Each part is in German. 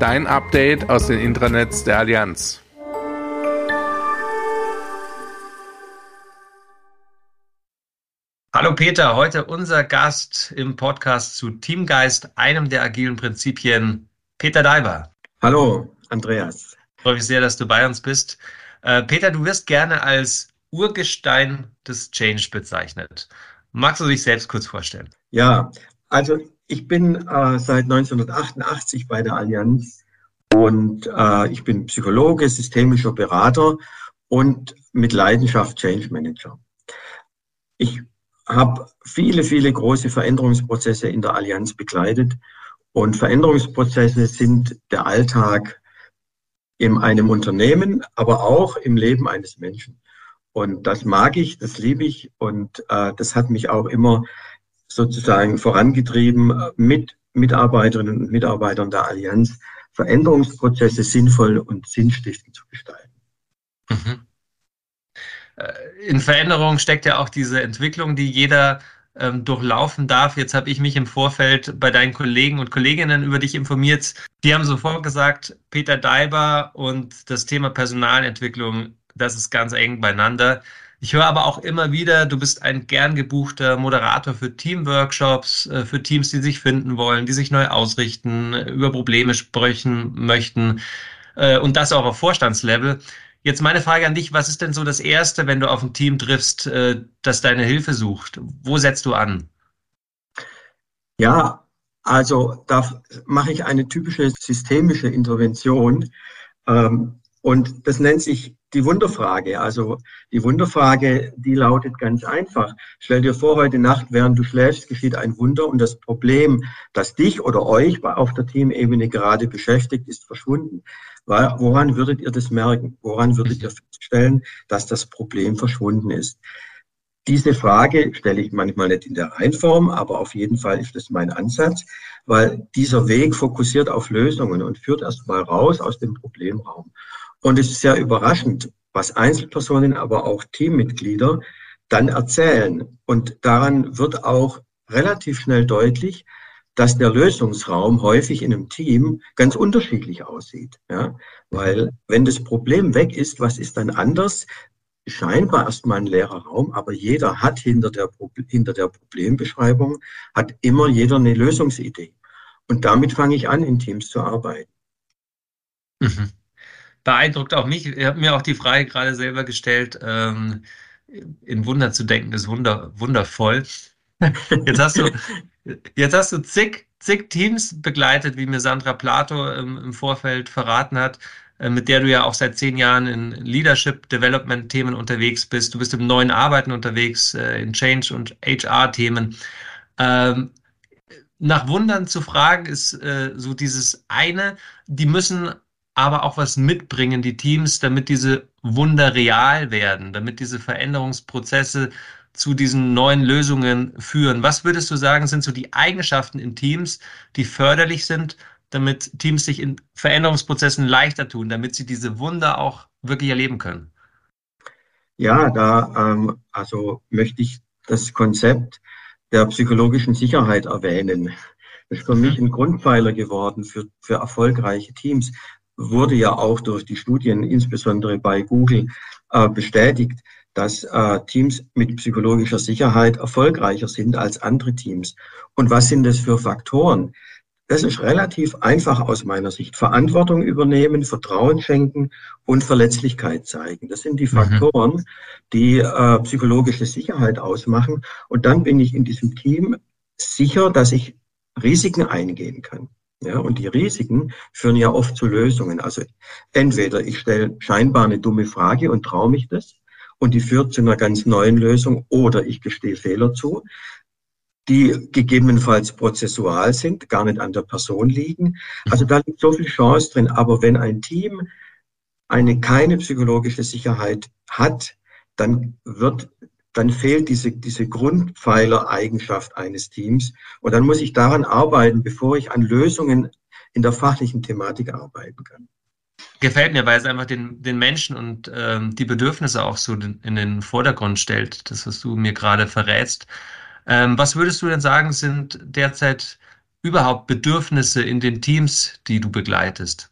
Dein Update aus den Intranets der Allianz. Hallo Peter, heute unser Gast im Podcast zu Teamgeist, einem der agilen Prinzipien, Peter Daiber. Hallo, Andreas. Ich freue mich sehr, dass du bei uns bist. Äh, Peter, du wirst gerne als Urgestein des Change bezeichnet. Magst du dich selbst kurz vorstellen? Ja, also ich bin äh, seit 1988 bei der Allianz und äh, ich bin Psychologe, systemischer Berater und mit Leidenschaft Change Manager. Ich habe viele, viele große Veränderungsprozesse in der Allianz begleitet und Veränderungsprozesse sind der Alltag in einem Unternehmen, aber auch im Leben eines Menschen. Und das mag ich, das liebe ich und äh, das hat mich auch immer sozusagen vorangetrieben, mit Mitarbeiterinnen und Mitarbeitern der Allianz Veränderungsprozesse sinnvoll und sinnstiftend zu gestalten. Mhm. Äh, in Veränderung steckt ja auch diese Entwicklung, die jeder ähm, durchlaufen darf. Jetzt habe ich mich im Vorfeld bei deinen Kollegen und Kolleginnen über dich informiert. Die haben sofort gesagt, Peter Daiber und das Thema Personalentwicklung, das ist ganz eng beieinander. Ich höre aber auch immer wieder, du bist ein gern gebuchter Moderator für Teamworkshops, äh, für Teams, die sich finden wollen, die sich neu ausrichten, über Probleme sprechen möchten äh, und das auch auf Vorstandslevel. Jetzt meine Frage an dich, was ist denn so das Erste, wenn du auf ein Team triffst, äh, das deine Hilfe sucht? Wo setzt du an? Ja, also da mache ich eine typische systemische Intervention. Ähm, und das nennt sich die Wunderfrage. Also die Wunderfrage, die lautet ganz einfach. Stell dir vor, heute Nacht, während du schläfst, geschieht ein Wunder und das Problem, das dich oder euch auf der Teamebene gerade beschäftigt, ist verschwunden. Woran würdet ihr das merken? Woran würdet ihr feststellen, dass das Problem verschwunden ist? Diese Frage stelle ich manchmal nicht in der Reihenform, aber auf jeden Fall ist das mein Ansatz, weil dieser Weg fokussiert auf Lösungen und führt erst mal raus aus dem Problemraum. Und es ist sehr überraschend, was Einzelpersonen, aber auch Teammitglieder dann erzählen. Und daran wird auch relativ schnell deutlich, dass der Lösungsraum häufig in einem Team ganz unterschiedlich aussieht. Ja? Weil wenn das Problem weg ist, was ist dann anders? Scheinbar erstmal ein leerer Raum, aber jeder hat hinter der, hinter der Problembeschreibung, hat immer jeder eine Lösungsidee. Und damit fange ich an, in Teams zu arbeiten. Mhm beeindruckt auch mich. Ich habe mir auch die Frage gerade selber gestellt, ähm, in Wunder zu denken, ist wunder, wundervoll. Jetzt hast du, jetzt hast du zig, zig Teams begleitet, wie mir Sandra Plato im, im Vorfeld verraten hat, äh, mit der du ja auch seit zehn Jahren in Leadership Development Themen unterwegs bist. Du bist im neuen Arbeiten unterwegs, äh, in Change und HR Themen. Ähm, nach Wundern zu fragen ist äh, so dieses eine, die müssen aber auch was mitbringen, die Teams, damit diese Wunder real werden, damit diese Veränderungsprozesse zu diesen neuen Lösungen führen. Was würdest du sagen, sind so die Eigenschaften in Teams, die förderlich sind, damit Teams sich in Veränderungsprozessen leichter tun, damit sie diese Wunder auch wirklich erleben können? Ja, da ähm, also möchte ich das Konzept der psychologischen Sicherheit erwähnen. Das ist für mich mhm. ein Grundpfeiler geworden für, für erfolgreiche Teams wurde ja auch durch die Studien, insbesondere bei Google, äh, bestätigt, dass äh, Teams mit psychologischer Sicherheit erfolgreicher sind als andere Teams. Und was sind das für Faktoren? Das ist relativ einfach aus meiner Sicht. Verantwortung übernehmen, Vertrauen schenken und Verletzlichkeit zeigen. Das sind die mhm. Faktoren, die äh, psychologische Sicherheit ausmachen. Und dann bin ich in diesem Team sicher, dass ich Risiken eingehen kann. Ja, und die Risiken führen ja oft zu Lösungen. Also entweder ich stelle scheinbar eine dumme Frage und traue mich das und die führt zu einer ganz neuen Lösung oder ich gestehe Fehler zu, die gegebenenfalls prozessual sind, gar nicht an der Person liegen. Also da liegt so viel Chance drin. Aber wenn ein Team eine keine psychologische Sicherheit hat, dann wird dann fehlt diese, diese Grundpfeilereigenschaft eines Teams. Und dann muss ich daran arbeiten, bevor ich an Lösungen in der fachlichen Thematik arbeiten kann. Gefällt mir, weil es einfach den, den Menschen und ähm, die Bedürfnisse auch so in den Vordergrund stellt, das, was du mir gerade verrätst. Ähm, was würdest du denn sagen, sind derzeit überhaupt Bedürfnisse in den Teams, die du begleitest?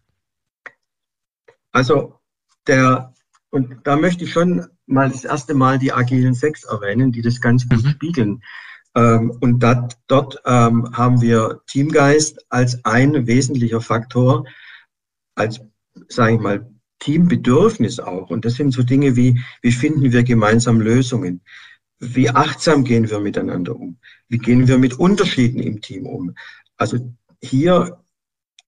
Also der, und da möchte ich schon mal das erste Mal die agilen Sechs erwähnen, die das ganz gut mhm. spiegeln. Ähm, und dat, dort ähm, haben wir Teamgeist als ein wesentlicher Faktor, als, sage ich mal, Teambedürfnis auch. Und das sind so Dinge wie, wie finden wir gemeinsam Lösungen? Wie achtsam gehen wir miteinander um? Wie gehen wir mit Unterschieden im Team um? Also hier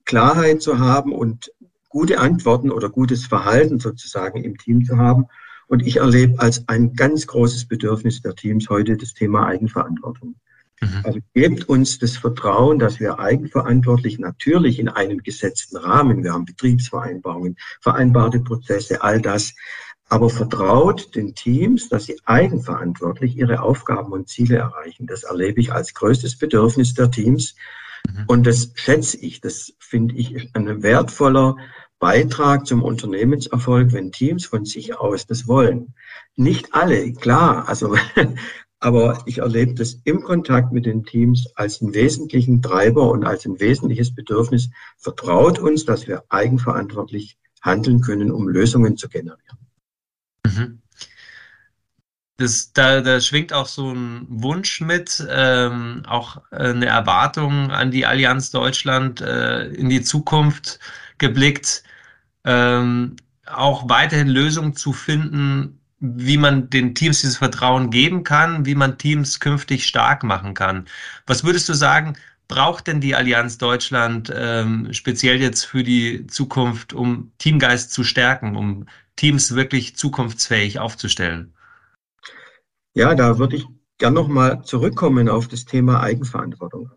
Klarheit zu haben und gute Antworten oder gutes Verhalten sozusagen im Team zu haben und ich erlebe als ein ganz großes Bedürfnis der Teams heute das Thema Eigenverantwortung. Mhm. Also gebt uns das Vertrauen, dass wir eigenverantwortlich natürlich in einem gesetzten Rahmen, wir haben Betriebsvereinbarungen, vereinbarte Prozesse, all das, aber vertraut den Teams, dass sie eigenverantwortlich ihre Aufgaben und Ziele erreichen. Das erlebe ich als größtes Bedürfnis der Teams. Mhm. Und das schätze ich, das finde ich ein wertvoller Beitrag zum Unternehmenserfolg, wenn Teams von sich aus das wollen. Nicht alle, klar, also, aber ich erlebe das im Kontakt mit den Teams als einen wesentlichen Treiber und als ein wesentliches Bedürfnis. Vertraut uns, dass wir eigenverantwortlich handeln können, um Lösungen zu generieren. Mhm. Das, da, da schwingt auch so ein Wunsch mit, ähm, auch eine Erwartung an die Allianz Deutschland äh, in die Zukunft geblickt, ähm, auch weiterhin Lösungen zu finden, wie man den Teams dieses Vertrauen geben kann, wie man Teams künftig stark machen kann. Was würdest du sagen, braucht denn die Allianz Deutschland ähm, speziell jetzt für die Zukunft, um Teamgeist zu stärken, um Teams wirklich zukunftsfähig aufzustellen? Ja, da würde ich gern nochmal zurückkommen auf das Thema Eigenverantwortung.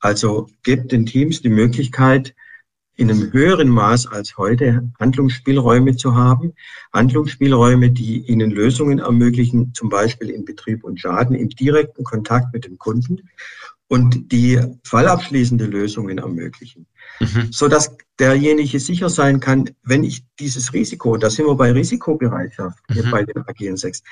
Also gebt den Teams die Möglichkeit, in einem höheren Maß als heute Handlungsspielräume zu haben. Handlungsspielräume, die ihnen Lösungen ermöglichen, zum Beispiel in Betrieb und Schaden, im direkten Kontakt mit dem Kunden und die fallabschließende Lösungen ermöglichen, mhm. so dass derjenige sicher sein kann, wenn ich dieses Risiko, und da sind wir bei Risikobereitschaft mhm. bei den agilen Sechs,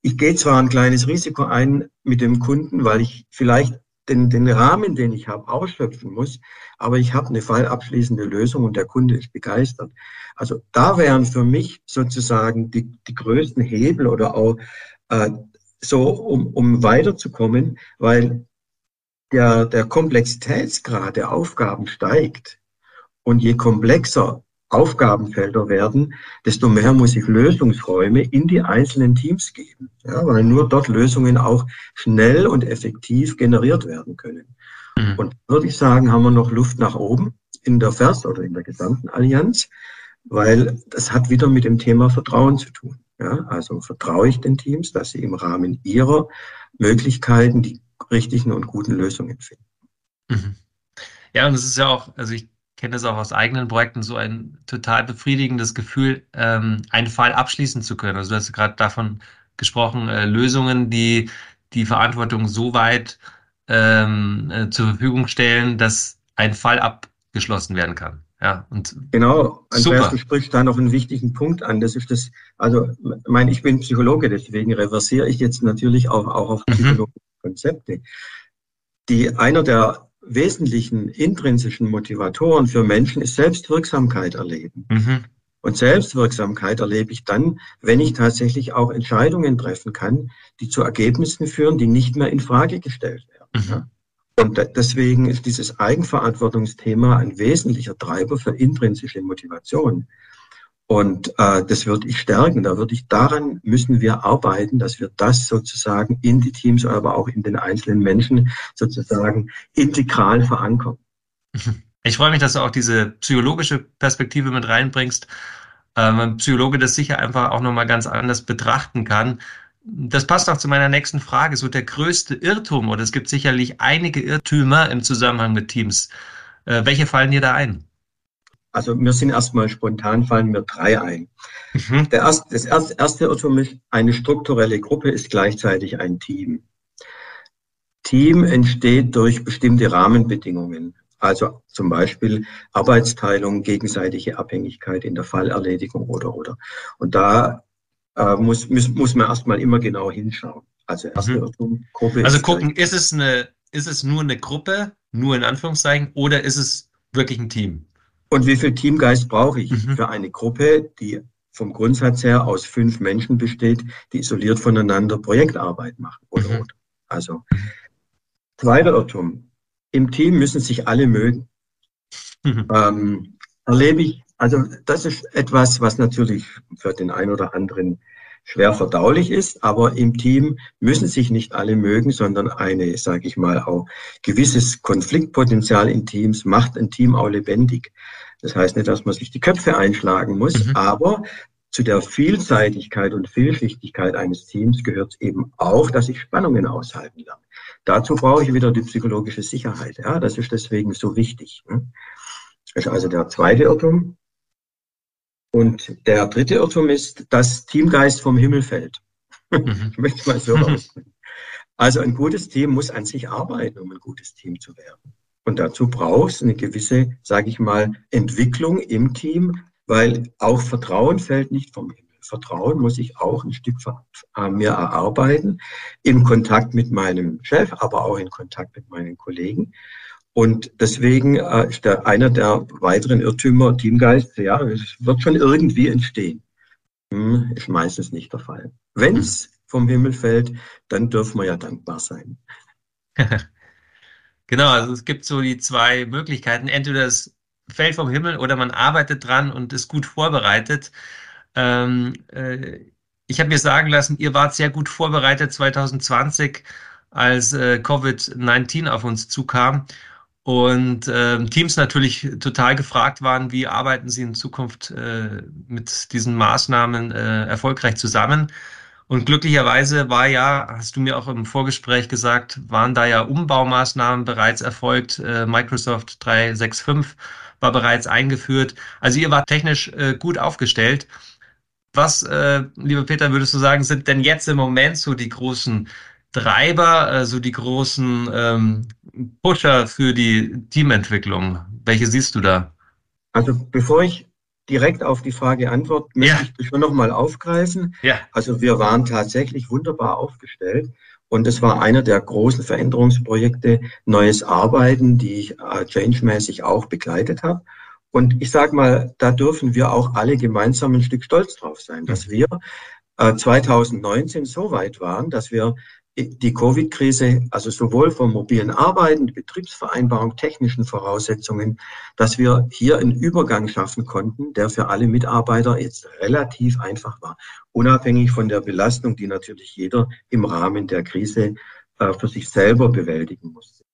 ich gehe zwar ein kleines Risiko ein mit dem Kunden, weil ich vielleicht den, den Rahmen, den ich habe, ausschöpfen muss, aber ich habe eine fallabschließende Lösung und der Kunde ist begeistert. Also da wären für mich sozusagen die, die größten Hebel oder auch äh, so, um, um weiterzukommen, weil der, der Komplexitätsgrad der Aufgaben steigt. Und je komplexer Aufgabenfelder werden, desto mehr muss ich Lösungsräume in die einzelnen Teams geben, ja, weil nur dort Lösungen auch schnell und effektiv generiert werden können. Mhm. Und würde ich sagen, haben wir noch Luft nach oben in der FERS oder in der gesamten Allianz, weil das hat wieder mit dem Thema Vertrauen zu tun. Ja, also vertraue ich den Teams, dass sie im Rahmen ihrer Möglichkeiten die richtigen und guten Lösungen finden. Mhm. Ja, und es ist ja auch, also ich kenne das auch aus eigenen Projekten, so ein total befriedigendes Gefühl, ähm, einen Fall abschließen zu können. Also du hast gerade davon gesprochen, äh, Lösungen, die die Verantwortung so weit ähm, äh, zur Verfügung stellen, dass ein Fall abgeschlossen werden kann. Ja, und genau, Andreas, du sprichst da noch einen wichtigen Punkt an. Das ist das, also, ich meine, ich bin Psychologe, deswegen reversiere ich jetzt natürlich auch, auch auf mhm. psychologische Konzepte. Die, einer der wesentlichen intrinsischen Motivatoren für Menschen ist Selbstwirksamkeit erleben. Mhm. Und Selbstwirksamkeit erlebe ich dann, wenn ich tatsächlich auch Entscheidungen treffen kann, die zu Ergebnissen führen, die nicht mehr in Frage gestellt werden. Mhm. Und deswegen ist dieses Eigenverantwortungsthema ein wesentlicher Treiber für intrinsische Motivation. Und äh, das würde ich stärken. Da würde ich daran müssen wir arbeiten, dass wir das sozusagen in die Teams, aber auch in den einzelnen Menschen sozusagen integral verankern. Ich freue mich, dass du auch diese psychologische Perspektive mit reinbringst. Ähm, ein Psychologe das sicher einfach auch nochmal ganz anders betrachten kann. Das passt auch zu meiner nächsten Frage. So der größte Irrtum, oder es gibt sicherlich einige Irrtümer im Zusammenhang mit Teams. Äh, welche fallen dir da ein? Also mir sind erstmal spontan fallen mir drei ein. Mhm. Der erste, das erste, erste Irrtum ist, eine strukturelle Gruppe ist gleichzeitig ein Team. Team entsteht durch bestimmte Rahmenbedingungen. Also zum Beispiel Arbeitsteilung, gegenseitige Abhängigkeit in der Fallerledigung oder oder. Und da äh, muss, muss, muss man erstmal immer genau hinschauen. Also erste mhm. Irrtum, Gruppe. Also gucken, ist es eine, ist es nur eine Gruppe, nur in Anführungszeichen, oder ist es wirklich ein Team? Und wie viel Teamgeist brauche ich mhm. für eine Gruppe, die vom Grundsatz her aus fünf Menschen besteht, die isoliert voneinander Projektarbeit machen? Oder, mhm. oder. Also, zweiter Irrtum. Im Team müssen sich alle mögen. Mhm. Ähm, erlebe ich, also das ist etwas, was natürlich für den einen oder anderen schwer verdaulich ist, aber im Team müssen sich nicht alle mögen, sondern eine, sage ich mal, auch gewisses Konfliktpotenzial in Teams macht ein Team auch lebendig. Das heißt nicht, dass man sich die Köpfe einschlagen muss, mhm. aber zu der Vielseitigkeit und Vielschichtigkeit eines Teams gehört eben auch, dass ich Spannungen aushalten lerne. Dazu brauche ich wieder die psychologische Sicherheit. Ja, das ist deswegen so wichtig. Das ist also der zweite Irrtum. Und der dritte Irrtum ist, dass Teamgeist vom Himmel fällt. Mhm. ich möchte mal so ausdrücken. Also ein gutes Team muss an sich arbeiten, um ein gutes Team zu werden. Und dazu braucht es eine gewisse, sage ich mal, Entwicklung im Team, weil auch Vertrauen fällt nicht vom Himmel. Vertrauen muss ich auch ein Stück äh, mir erarbeiten, im Kontakt mit meinem Chef, aber auch in Kontakt mit meinen Kollegen. Und deswegen äh, ist der, einer der weiteren Irrtümer Teamgeist, ja, es wird schon irgendwie entstehen. Hm, ist meistens nicht der Fall. Wenn es vom Himmel fällt, dann dürfen wir ja dankbar sein. genau, also es gibt so die zwei Möglichkeiten. Entweder es fällt vom Himmel oder man arbeitet dran und ist gut vorbereitet. Ähm, äh, ich habe mir sagen lassen, ihr wart sehr gut vorbereitet 2020, als äh, Covid-19 auf uns zukam und äh, Teams natürlich total gefragt waren, wie arbeiten sie in Zukunft äh, mit diesen Maßnahmen äh, erfolgreich zusammen. Und glücklicherweise war ja, hast du mir auch im Vorgespräch gesagt, waren da ja Umbaumaßnahmen bereits erfolgt. Äh, Microsoft 365 war bereits eingeführt. Also ihr wart technisch äh, gut aufgestellt. Was, äh, lieber Peter, würdest du sagen, sind denn jetzt im Moment so die großen Treiber, also die großen ähm, Pusher für die Teamentwicklung? Welche siehst du da? Also bevor ich direkt auf die Frage antworte, möchte ja. ich schon nochmal aufgreifen. Ja. Also wir waren tatsächlich wunderbar aufgestellt. Und es war einer der großen Veränderungsprojekte, neues Arbeiten, die ich äh, change-mäßig auch begleitet habe. Und ich sage mal, da dürfen wir auch alle gemeinsam ein Stück stolz drauf sein, dass wir äh, 2019 so weit waren, dass wir die Covid-Krise, also sowohl vom mobilen Arbeiten, Betriebsvereinbarung, technischen Voraussetzungen, dass wir hier einen Übergang schaffen konnten, der für alle Mitarbeiter jetzt relativ einfach war, unabhängig von der Belastung, die natürlich jeder im Rahmen der Krise äh, für sich selber bewältigen musste.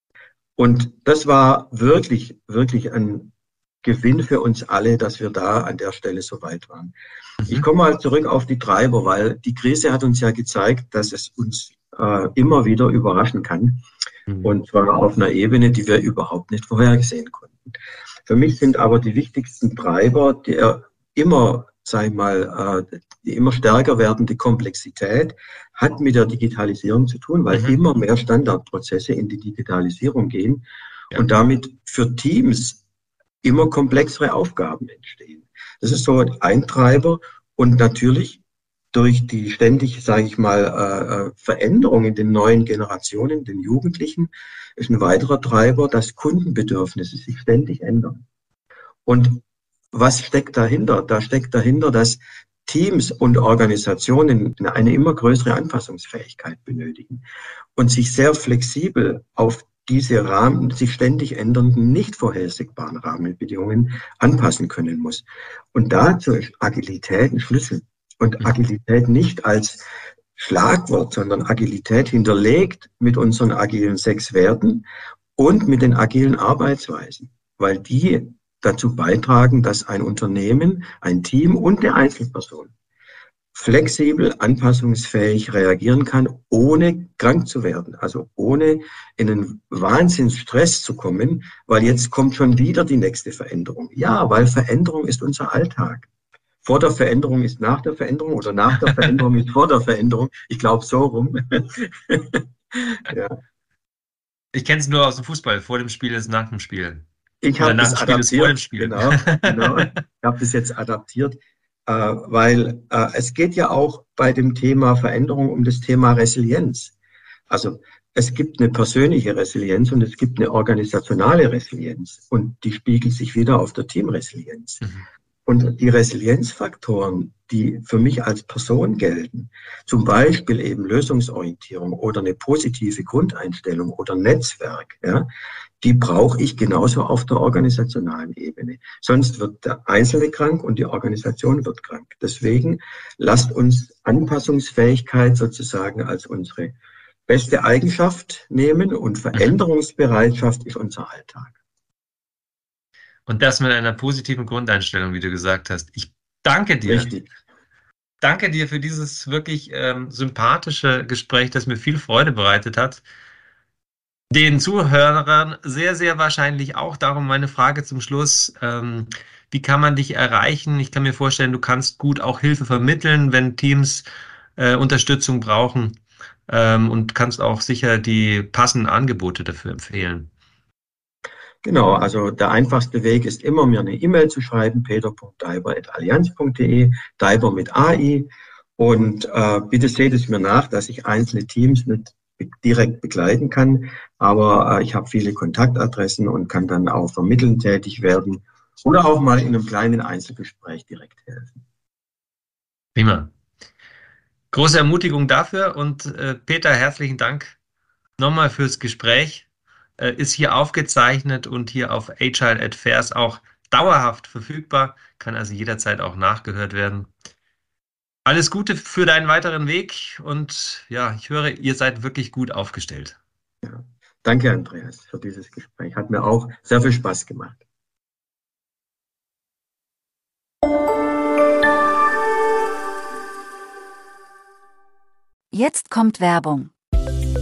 Und das war wirklich, wirklich ein Gewinn für uns alle, dass wir da an der Stelle so weit waren. Mhm. Ich komme mal zurück auf die Treiber, weil die Krise hat uns ja gezeigt, dass es uns äh, immer wieder überraschen kann. Mhm. Und zwar auf einer Ebene, die wir überhaupt nicht vorhergesehen konnten. Für mich sind aber die wichtigsten Treiber, die immer, sag ich mal, äh, die immer stärker werdende Komplexität hat mit der Digitalisierung zu tun, weil mhm. immer mehr Standardprozesse in die Digitalisierung gehen ja. und damit für Teams immer komplexere Aufgaben entstehen. Das ist so ein Treiber. Und natürlich durch die ständig, sage ich mal, äh, äh, Veränderung in den neuen Generationen, den Jugendlichen, ist ein weiterer Treiber, dass Kundenbedürfnisse sich ständig ändern. Und was steckt dahinter? Da steckt dahinter, dass Teams und Organisationen eine immer größere Anpassungsfähigkeit benötigen und sich sehr flexibel auf diese Rahmen, sich ständig ändernden, nicht vorhersehbaren Rahmenbedingungen anpassen können muss. Und dazu ist Agilität ein Schlüssel. Und mhm. Agilität nicht als Schlagwort, sondern Agilität hinterlegt mit unseren agilen sechs Werten und mit den agilen Arbeitsweisen, weil die dazu beitragen, dass ein Unternehmen, ein Team und eine Einzelperson flexibel, anpassungsfähig reagieren kann, ohne krank zu werden, also ohne in einen Wahnsinnsstress zu kommen, weil jetzt kommt schon wieder die nächste Veränderung. Ja, weil Veränderung ist unser Alltag. Vor der Veränderung ist nach der Veränderung oder nach der Veränderung ist vor der Veränderung. Ich glaube so rum. ja. Ich kenne es nur aus dem Fußball. Vor dem Spiel ist nach dem Spiel. Ich habe das adaptiert. Genau, genau. Ich habe das jetzt adaptiert. Äh, weil äh, es geht ja auch bei dem Thema Veränderung um das Thema Resilienz. Also es gibt eine persönliche Resilienz und es gibt eine organisationale Resilienz und die spiegelt sich wieder auf der Teamresilienz. Mhm. Und die Resilienzfaktoren, die für mich als Person gelten, zum Beispiel eben Lösungsorientierung oder eine positive Grundeinstellung oder Netzwerk, ja, die brauche ich genauso auf der organisationalen Ebene. Sonst wird der Einzelne krank und die Organisation wird krank. Deswegen lasst uns Anpassungsfähigkeit sozusagen als unsere beste Eigenschaft nehmen und Veränderungsbereitschaft ist unser Alltag. Und das mit einer positiven Grundeinstellung, wie du gesagt hast. Ich danke dir. Richtig. Danke dir für dieses wirklich ähm, sympathische Gespräch, das mir viel Freude bereitet hat den Zuhörern sehr, sehr wahrscheinlich auch. Darum meine Frage zum Schluss. Ähm, wie kann man dich erreichen? Ich kann mir vorstellen, du kannst gut auch Hilfe vermitteln, wenn Teams äh, Unterstützung brauchen ähm, und kannst auch sicher die passenden Angebote dafür empfehlen. Genau, also der einfachste Weg ist immer, mir eine E-Mail zu schreiben, peter.daiber.allianz.de, Daiber mit AI. Und äh, bitte seht es mir nach, dass ich einzelne Teams mit direkt begleiten kann. Aber äh, ich habe viele Kontaktadressen und kann dann auch vermitteln tätig werden oder auch mal in einem kleinen Einzelgespräch direkt helfen. Prima. Große Ermutigung dafür und äh, Peter, herzlichen Dank nochmal fürs Gespräch. Äh, ist hier aufgezeichnet und hier auf Agile at Fairs auch dauerhaft verfügbar, kann also jederzeit auch nachgehört werden. Alles Gute für deinen weiteren Weg und ja, ich höre, ihr seid wirklich gut aufgestellt. Ja, danke, Andreas, für dieses Gespräch. Hat mir auch sehr viel Spaß gemacht. Jetzt kommt Werbung.